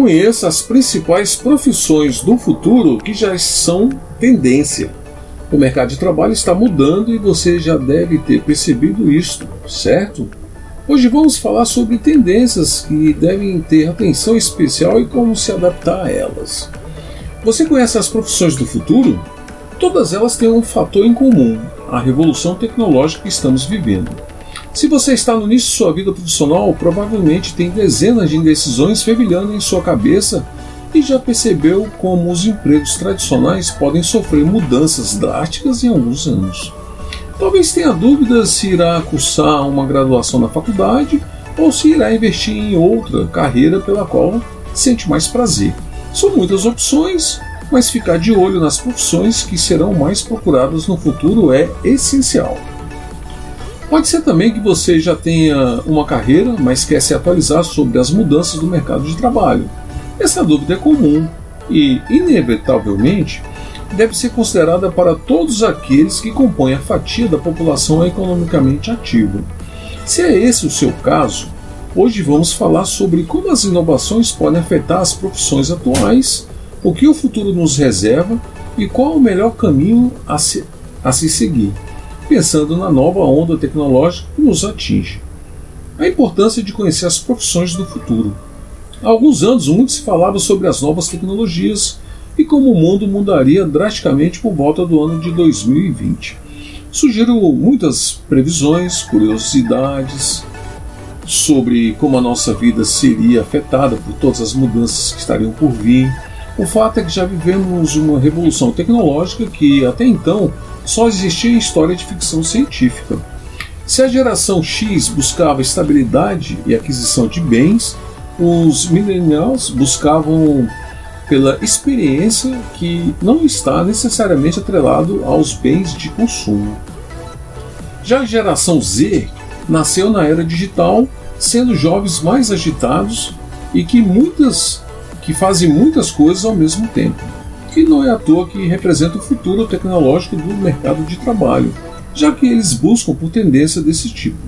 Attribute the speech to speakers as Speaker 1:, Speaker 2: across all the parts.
Speaker 1: Conheça as principais profissões do futuro que já são tendência. O mercado de trabalho está mudando e você já deve ter percebido isso, certo? Hoje vamos falar sobre tendências que devem ter atenção especial e como se adaptar a elas. Você conhece as profissões do futuro? Todas elas têm um fator em comum: a revolução tecnológica que estamos vivendo. Se você está no início de sua vida profissional, provavelmente tem dezenas de indecisões fervilhando em sua cabeça e já percebeu como os empregos tradicionais podem sofrer mudanças drásticas em alguns anos. Talvez tenha dúvidas se irá cursar uma graduação na faculdade ou se irá investir em outra carreira pela qual sente mais prazer. São muitas opções, mas ficar de olho nas profissões que serão mais procuradas no futuro é essencial. Pode ser também que você já tenha uma carreira, mas quer se atualizar sobre as mudanças do mercado de trabalho. Essa dúvida é comum e, inevitavelmente, deve ser considerada para todos aqueles que compõem a fatia da população economicamente ativa. Se é esse o seu caso, hoje vamos falar sobre como as inovações podem afetar as profissões atuais, o que o futuro nos reserva e qual o melhor caminho a se, a se seguir pensando na nova onda tecnológica que nos atinge. A importância de conhecer as profissões do futuro. Há alguns anos, muito se falava sobre as novas tecnologias e como o mundo mudaria drasticamente por volta do ano de 2020. Surgiram muitas previsões, curiosidades sobre como a nossa vida seria afetada por todas as mudanças que estariam por vir. O fato é que já vivemos uma revolução tecnológica que até então só existia em história de ficção científica. Se a geração X buscava estabilidade e aquisição de bens, os millennials buscavam pela experiência que não está necessariamente atrelado aos bens de consumo. Já a geração Z nasceu na era digital, sendo jovens mais agitados e que muitas que fazem muitas coisas ao mesmo tempo que não é à toa que representa o futuro tecnológico do mercado de trabalho, já que eles buscam por tendência desse tipo.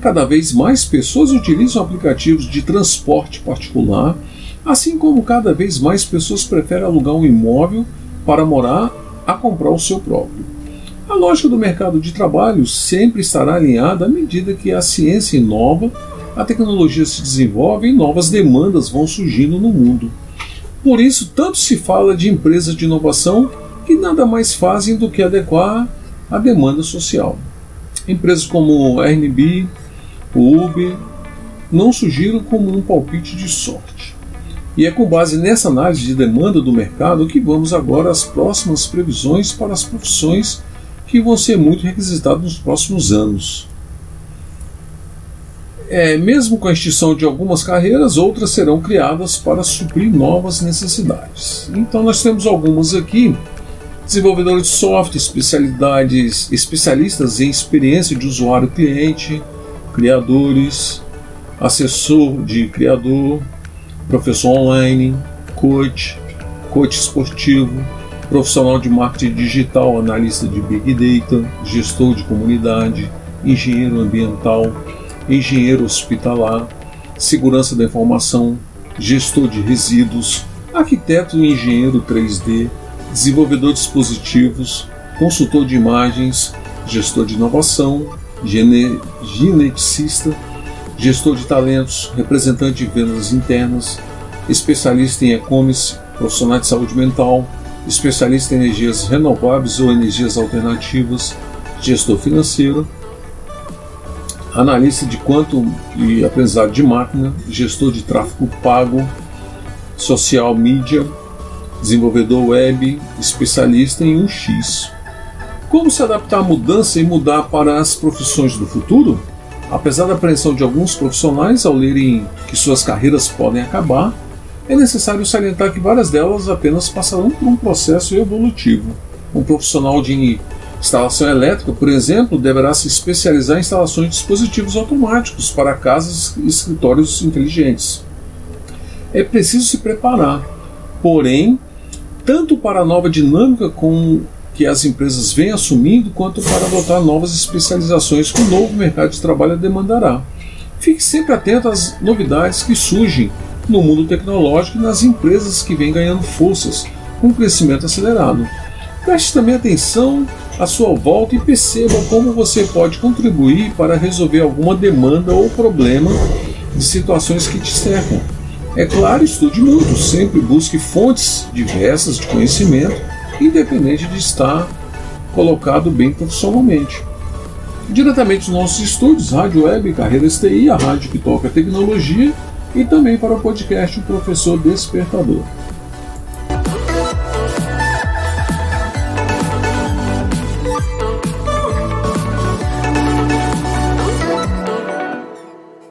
Speaker 1: Cada vez mais pessoas utilizam aplicativos de transporte particular, assim como cada vez mais pessoas preferem alugar um imóvel para morar a comprar o seu próprio. A lógica do mercado de trabalho sempre estará alinhada à medida que a ciência inova, a tecnologia se desenvolve e novas demandas vão surgindo no mundo. Por isso, tanto se fala de empresas de inovação que nada mais fazem do que adequar a demanda social. Empresas como a Airbnb, o Uber, não surgiram como um palpite de sorte. E é com base nessa análise de demanda do mercado que vamos agora às próximas previsões para as profissões que vão ser muito requisitadas nos próximos anos. É, mesmo com a extinção de algumas carreiras, outras serão criadas para suprir novas necessidades. Então nós temos algumas aqui: desenvolvedores de software, especialidades, especialistas em experiência de usuário cliente, criadores, assessor de criador, professor online, coach, coach esportivo, profissional de marketing digital, analista de big data, gestor de comunidade, engenheiro ambiental engenheiro hospitalar, segurança da informação, gestor de resíduos, arquiteto e engenheiro 3D, desenvolvedor de dispositivos, consultor de imagens, gestor de inovação, gene geneticista, gestor de talentos, representante de vendas internas, especialista em e-commerce, profissional de saúde mental, especialista em energias renováveis ou energias alternativas, gestor financeiro, analista de quanto e aprendizado de máquina, gestor de tráfego pago, social media, desenvolvedor web, especialista em 1x. Como se adaptar à mudança e mudar para as profissões do futuro? Apesar da apreensão de alguns profissionais ao lerem que suas carreiras podem acabar, é necessário salientar que várias delas apenas passarão por um processo evolutivo. Um profissional de instalação elétrica, por exemplo, deverá se especializar em instalações de dispositivos automáticos para casas e escritórios inteligentes. É preciso se preparar, porém, tanto para a nova dinâmica com que as empresas vêm assumindo, quanto para adotar novas especializações que o novo mercado de trabalho demandará. Fique sempre atento às novidades que surgem no mundo tecnológico e nas empresas que vêm ganhando forças com crescimento acelerado. Preste também atenção à sua volta e perceba como você pode contribuir para resolver alguma demanda ou problema de situações que te cercam. É claro, estude muito, sempre busque fontes diversas de conhecimento, independente de estar colocado bem profissionalmente. Diretamente dos nossos estúdios, Rádio Web, Carreira STI, a rádio que toca tecnologia, e também para o podcast O Professor Despertador.